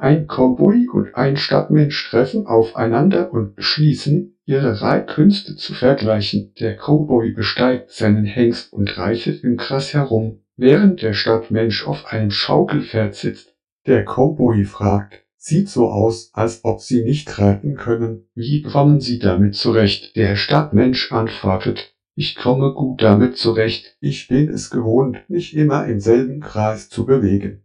Ein Cowboy und ein Stadtmensch treffen aufeinander und beschließen, ihre Reitkünste zu vergleichen. Der Cowboy besteigt seinen Hengst und reitet im Gras herum, während der Stadtmensch auf einem Schaukelpferd sitzt. Der Cowboy fragt, sieht so aus, als ob Sie nicht reiten können. Wie kommen Sie damit zurecht? Der Stadtmensch antwortet, ich komme gut damit zurecht. Ich bin es gewohnt, mich immer im selben Kreis zu bewegen.